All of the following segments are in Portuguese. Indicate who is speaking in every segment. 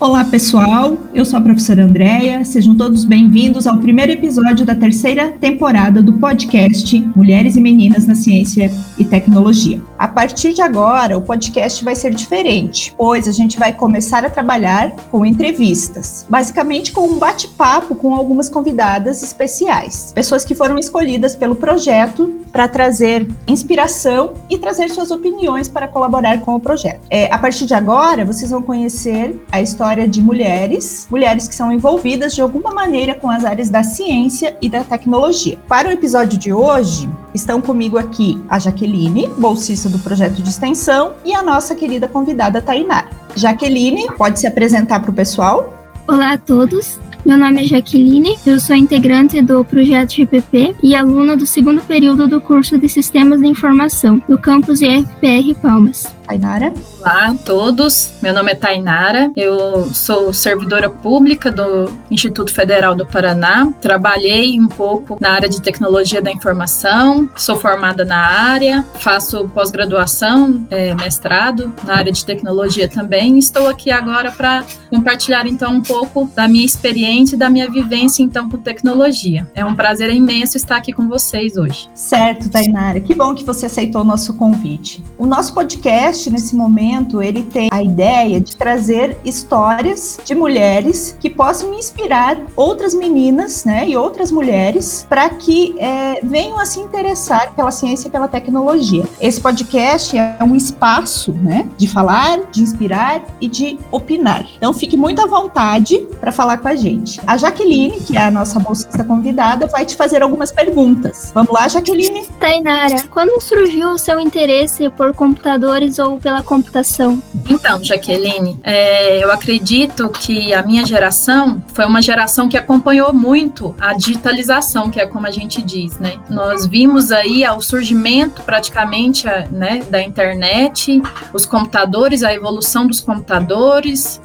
Speaker 1: Olá, pessoal. Eu sou a professora Andréia. Sejam todos bem-vindos ao primeiro episódio da terceira temporada do podcast Mulheres e Meninas na Ciência e Tecnologia. A partir de agora, o podcast vai ser diferente, pois a gente vai começar a trabalhar com entrevistas, basicamente com um bate-papo com algumas convidadas especiais, pessoas que foram escolhidas pelo projeto para trazer inspiração e trazer suas opiniões para colaborar com o projeto. É, a partir de agora, vocês vão conhecer a história história de mulheres, mulheres que são envolvidas de alguma maneira com as áreas da ciência e da tecnologia. Para o episódio de hoje, estão comigo aqui a Jaqueline, bolsista do projeto de extensão, e a nossa querida convidada Tainara. Jaqueline, pode se apresentar para o pessoal?
Speaker 2: Olá a todos, meu nome é Jaqueline, eu sou integrante do projeto GPP e aluna do segundo período do curso de Sistemas de Informação do campus IFPR Palmas.
Speaker 1: Tainara?
Speaker 3: Olá a todos, meu nome é Tainara, eu sou servidora pública do Instituto Federal do Paraná, trabalhei um pouco na área de tecnologia da informação, sou formada na área, faço pós-graduação, é, mestrado na área de tecnologia também, estou aqui agora para compartilhar então um pouco da minha experiência e da minha vivência então com tecnologia. É um prazer imenso estar aqui com vocês hoje.
Speaker 1: Certo, Tainara, que bom que você aceitou o nosso convite. O nosso podcast podcast, nesse momento, ele tem a ideia de trazer histórias de mulheres que possam inspirar outras meninas, né, e outras mulheres para que é, venham a se interessar pela ciência e pela tecnologia. Esse podcast é um espaço, né, de falar, de inspirar e de opinar. Então, fique muito à vontade para falar com a gente. A Jaqueline, que é a nossa bolsista convidada, vai te fazer algumas perguntas. Vamos lá, Jaqueline?
Speaker 2: Tainara, quando surgiu o seu interesse por computadores pela computação?
Speaker 3: Então, Jaqueline, é, eu acredito que a minha geração foi uma geração que acompanhou muito a digitalização, que é como a gente diz, né? Nós vimos aí o surgimento praticamente né, da internet, os computadores, a evolução dos computadores,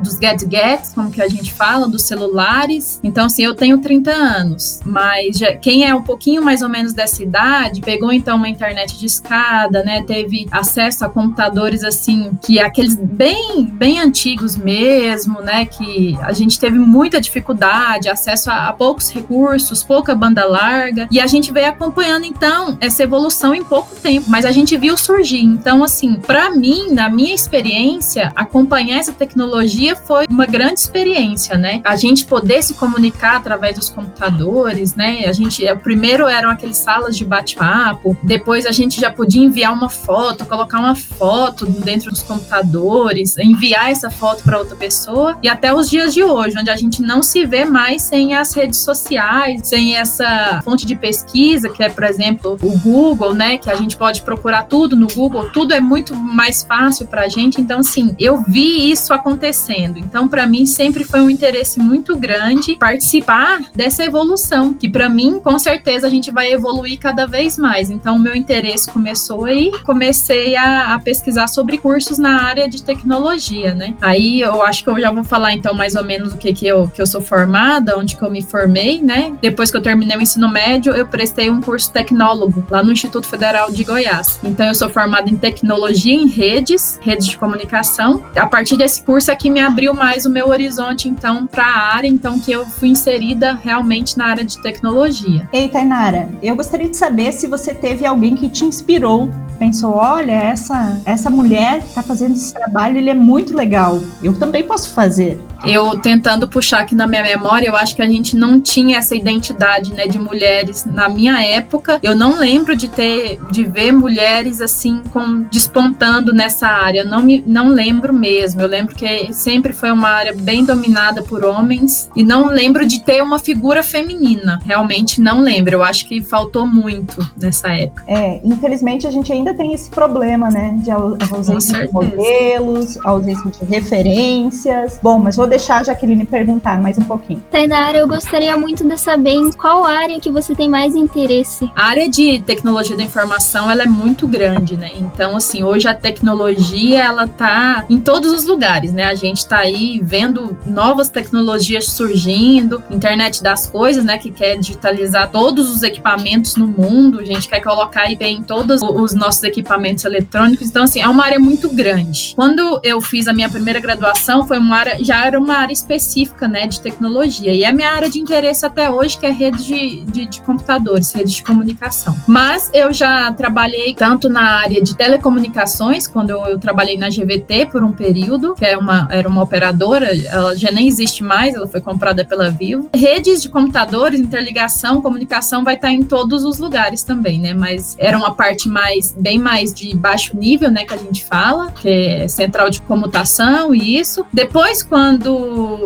Speaker 3: dos gadgets, como que a gente fala, dos celulares. Então, assim, eu tenho 30 anos, mas já, quem é um pouquinho mais ou menos dessa idade, pegou então uma internet de escada, né? Teve acesso a computadores assim, que aqueles bem, bem antigos mesmo, né? Que a gente teve muita dificuldade, acesso a, a poucos recursos, pouca banda larga, e a gente veio acompanhando então essa evolução em pouco tempo, mas a gente viu surgir. Então, assim, para mim, na minha experiência, acompanhar essa tecnologia foi uma grande experiência, né? A gente poder se comunicar através dos computadores, né? A gente, o primeiro eram aqueles salas de bate-papo, depois a gente já podia enviar uma foto, colocar uma foto dentro dos computadores, enviar essa foto para outra pessoa, e até os dias de hoje, onde a gente não se vê mais sem as redes sociais, sem essa fonte de pesquisa, que é, por exemplo, o Google, né? Que a gente pode procurar tudo no Google, tudo é muito mais fácil para a gente. Então, assim, eu vi isso acontecendo. Então, para mim, sempre foi um interesse muito grande participar dessa evolução, que para mim, com certeza, a gente vai evoluir cada vez mais. Então, o meu interesse começou aí, comecei a, a, pesquisar sobre cursos na área de tecnologia, né? Aí eu acho que eu já vou falar então mais ou menos o que que eu, que eu sou formada, onde que eu me formei, né? Depois que eu terminei o ensino médio, eu prestei um curso tecnólogo lá no Instituto Federal de Goiás. Então eu sou formada em tecnologia em redes, redes de comunicação. A partir desse curso aqui me abriu mais o meu horizonte então para a área, então que eu fui inserida realmente na área de tecnologia.
Speaker 1: Ei, Tainara, eu gostaria de saber se você teve alguém que te inspirou, pensou, olha, essa essa, mulher está fazendo esse trabalho, ele é muito legal. Eu também posso fazer.
Speaker 3: Eu tentando puxar aqui na minha memória, eu acho que a gente não tinha essa identidade, né, de mulheres na minha época. Eu não lembro de ter, de ver mulheres assim com despontando nessa área. Não me, não lembro mesmo. Eu lembro que sempre foi uma área bem dominada por homens e não lembro de ter uma figura feminina. Realmente não lembro. Eu acho que faltou muito nessa época.
Speaker 1: É, infelizmente a gente ainda tem esse problema, né, de ausência de modelos, ausência de referências. Bom, mas vou deixar a Jaqueline perguntar mais um pouquinho.
Speaker 2: Tainara, eu gostaria muito de saber em qual área que você tem mais interesse.
Speaker 3: A área de tecnologia da informação, ela é muito grande, né? Então, assim, hoje a tecnologia, ela tá em todos os lugares, né? A gente tá aí vendo novas tecnologias surgindo, internet das coisas, né? Que quer digitalizar todos os equipamentos no mundo, a gente quer colocar aí bem todos os nossos equipamentos eletrônicos. Então, assim, é uma área muito grande. Quando eu fiz a minha primeira graduação, foi uma área, já era uma área específica, né, de tecnologia. E é a minha área de interesse até hoje, que é rede de, de, de computadores, rede de comunicação. Mas eu já trabalhei tanto na área de telecomunicações, quando eu, eu trabalhei na GVT por um período, que é uma, era uma operadora, ela já nem existe mais, ela foi comprada pela Vivo. Redes de computadores, interligação, comunicação vai estar em todos os lugares também, né? Mas era uma parte mais, bem mais de baixo nível, né, que a gente fala, que é central de comutação e isso. Depois, quando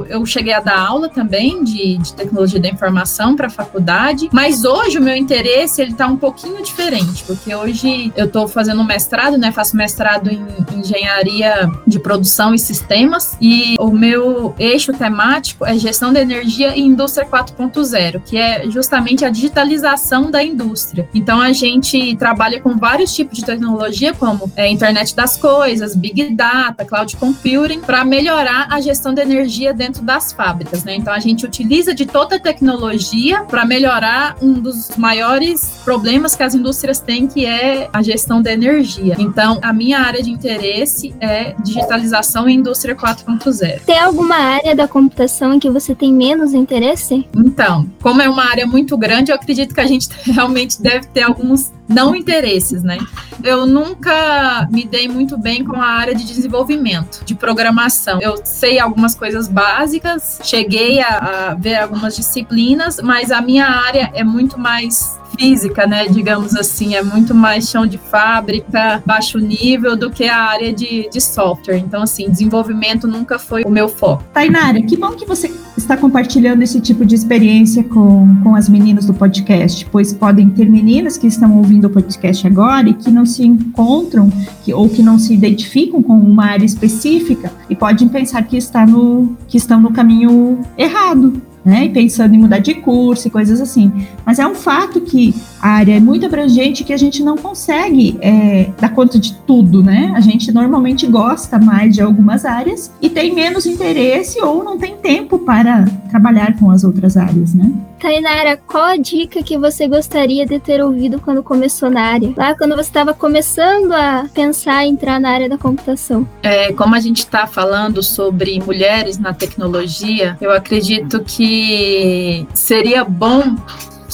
Speaker 3: eu cheguei a dar aula também de, de tecnologia da informação para a faculdade, mas hoje o meu interesse ele está um pouquinho diferente, porque hoje eu estou fazendo mestrado, né? Faço mestrado em engenharia de produção e sistemas e o meu eixo temático é gestão da energia e indústria 4.0, que é justamente a digitalização da indústria. Então a gente trabalha com vários tipos de tecnologia, como é, internet das coisas, big data, cloud computing, para melhorar a gestão da energia dentro das fábricas. Né? Então a gente utiliza de toda a tecnologia para melhorar um dos maiores problemas que as indústrias têm, que é a gestão da energia. Então a minha área de interesse é digitalização e indústria 4.0.
Speaker 2: Tem alguma área da computação em que você tem menos interesse?
Speaker 3: Então, como é uma área muito grande, eu acredito que a gente realmente deve ter alguns não interesses, né? Eu nunca me dei muito bem com a área de desenvolvimento, de programação. Eu sei algumas coisas básicas, cheguei a, a ver algumas disciplinas, mas a minha área é muito mais física, né? Digamos assim, é muito mais chão de fábrica, baixo nível do que a área de, de software. Então, assim, desenvolvimento nunca foi o meu foco.
Speaker 1: Tainara, que bom que você está compartilhando esse tipo de experiência com, com as meninas do podcast, pois podem ter meninas que estão ouvindo o podcast agora e que não se encontram que, ou que não se identificam com uma área específica e podem pensar que, está no, que estão no caminho errado né? E pensando em mudar de curso e coisas assim. Mas é um fato que a área é muito abrangente que a gente não consegue é, dar conta de tudo, né? A gente normalmente gosta mais de algumas áreas e tem menos interesse ou não tem tempo para trabalhar com as outras áreas, né?
Speaker 2: Tainara, qual a dica que você gostaria de ter ouvido quando começou na área? Lá quando você estava começando a pensar em entrar na área da computação.
Speaker 3: É, como a gente está falando sobre mulheres na tecnologia, eu acredito que seria bom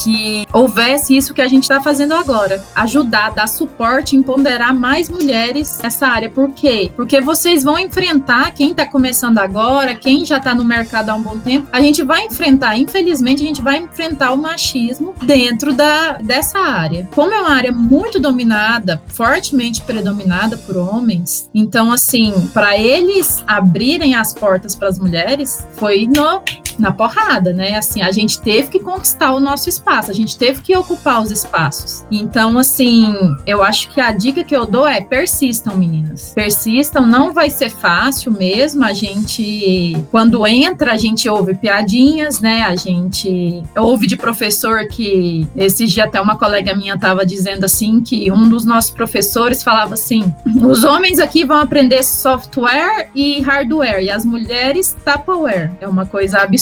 Speaker 3: que houvesse isso que a gente está fazendo agora, ajudar, dar suporte, empoderar mais mulheres nessa área. Por quê? Porque vocês vão enfrentar quem está começando agora, quem já está no mercado há um bom tempo, a gente vai enfrentar, infelizmente, a gente vai enfrentar o machismo dentro da, dessa área. Como é uma área muito dominada, fortemente predominada por homens, então, assim, para eles abrirem as portas para as mulheres, foi no, na porrada, né? Assim, a gente teve que conquistar o nosso espaço a gente teve que ocupar os espaços. Então, assim, eu acho que a dica que eu dou é persistam, meninas. Persistam, não vai ser fácil mesmo. A gente, quando entra, a gente ouve piadinhas, né? A gente ouve de professor que esses dias até uma colega minha estava dizendo assim que um dos nossos professores falava assim: os homens aqui vão aprender software e hardware e as mulheres Tupperware. É uma coisa absurda.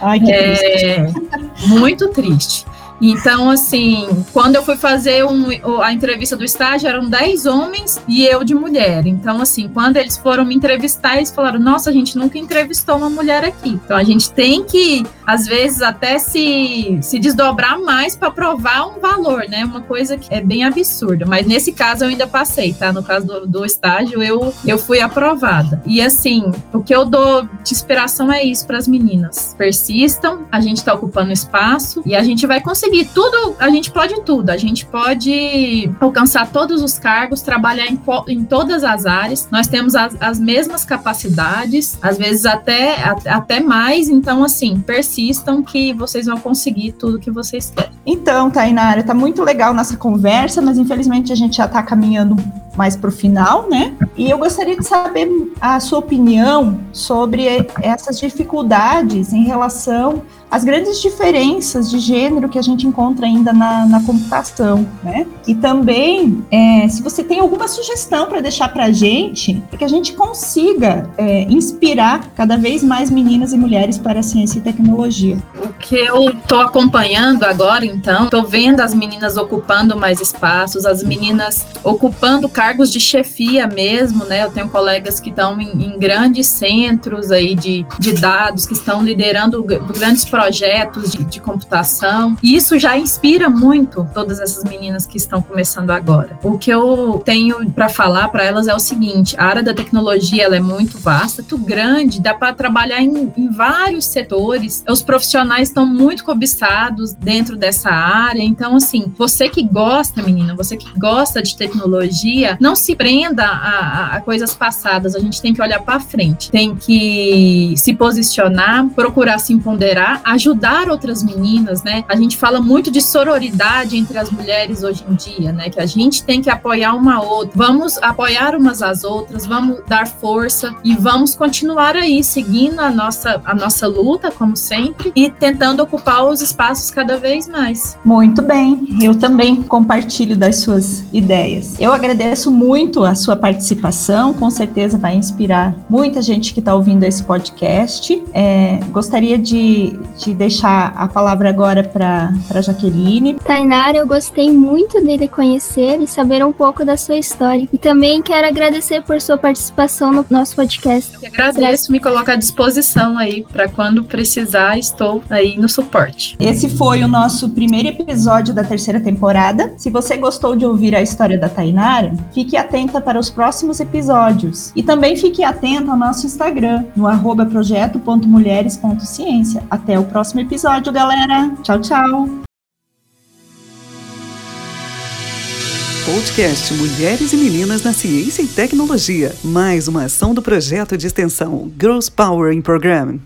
Speaker 1: Ai, que é,
Speaker 3: muito triste. Então, assim, quando eu fui fazer um, a entrevista do estágio, eram 10 homens e eu de mulher. Então, assim, quando eles foram me entrevistar, eles falaram: Nossa, a gente nunca entrevistou uma mulher aqui. Então, a gente tem que, às vezes, até se, se desdobrar mais para provar um valor, né? Uma coisa que é bem absurda. Mas nesse caso, eu ainda passei, tá? No caso do, do estágio, eu, eu fui aprovada. E, assim, o que eu dou de inspiração é isso para as meninas: persistam, a gente está ocupando espaço e a gente vai conseguir conseguir tudo, a gente pode tudo. A gente pode alcançar todos os cargos, trabalhar em, em todas as áreas. Nós temos as, as mesmas capacidades, às vezes até, até mais. Então, assim, persistam que vocês vão conseguir tudo que vocês querem.
Speaker 1: Então, Tainara, tá muito legal nossa conversa, mas infelizmente a gente já está caminhando mais para o final, né? E eu gostaria de saber a sua opinião sobre essas dificuldades em relação as grandes diferenças de gênero que a gente encontra ainda na, na computação, né? E também, é, se você tem alguma sugestão para deixar para a gente, para que a gente consiga é, inspirar cada vez mais meninas e mulheres para a ciência e tecnologia.
Speaker 3: O que eu estou acompanhando agora, então, estou vendo as meninas ocupando mais espaços, as meninas ocupando cargos de chefia mesmo, né? Eu tenho colegas que estão em, em grandes centros aí de, de dados, que estão liderando grandes projetos projetos de, de computação. E isso já inspira muito todas essas meninas que estão começando agora. O que eu tenho para falar para elas é o seguinte: a área da tecnologia ela é muito vasta, muito grande, dá para trabalhar em, em vários setores. Os profissionais estão muito cobiçados dentro dessa área. Então, assim, você que gosta, menina, você que gosta de tecnologia, não se prenda a, a coisas passadas. A gente tem que olhar para frente, tem que se posicionar, procurar se empoderar, ajudar outras meninas, né? A gente fala muito de sororidade entre as mulheres hoje em dia, né? Que a gente tem que apoiar uma outra. Vamos apoiar umas às outras, vamos dar força e vamos continuar aí seguindo a nossa a nossa luta, como sempre, e tentando ocupar os espaços cada vez mais.
Speaker 1: Muito bem. Eu também compartilho das suas ideias. Eu agradeço muito a sua participação, com certeza vai inspirar muita gente que está ouvindo esse podcast. É, gostaria de, de deixar a palavra agora para a Jaqueline.
Speaker 2: Tainara, eu gostei muito de lhe conhecer e saber um pouco da sua história. E também quero agradecer por sua participação no nosso podcast.
Speaker 3: Eu agradeço, me coloco à disposição aí para quando precisar, estou aí no suporte.
Speaker 1: Esse foi o nosso primeiro episódio da terceira temporada. Se você gostou de ouvir a história da Tainara, fique atenta para os próximos episódios. E também fique atento ao nosso Instagram, no arroba projeto.mulheres.ciência. Até o próximo episódio, galera. Tchau, tchau.
Speaker 4: Podcast Mulheres e Meninas na Ciência e Tecnologia. Mais uma ação do projeto de extensão Girls Power in Program.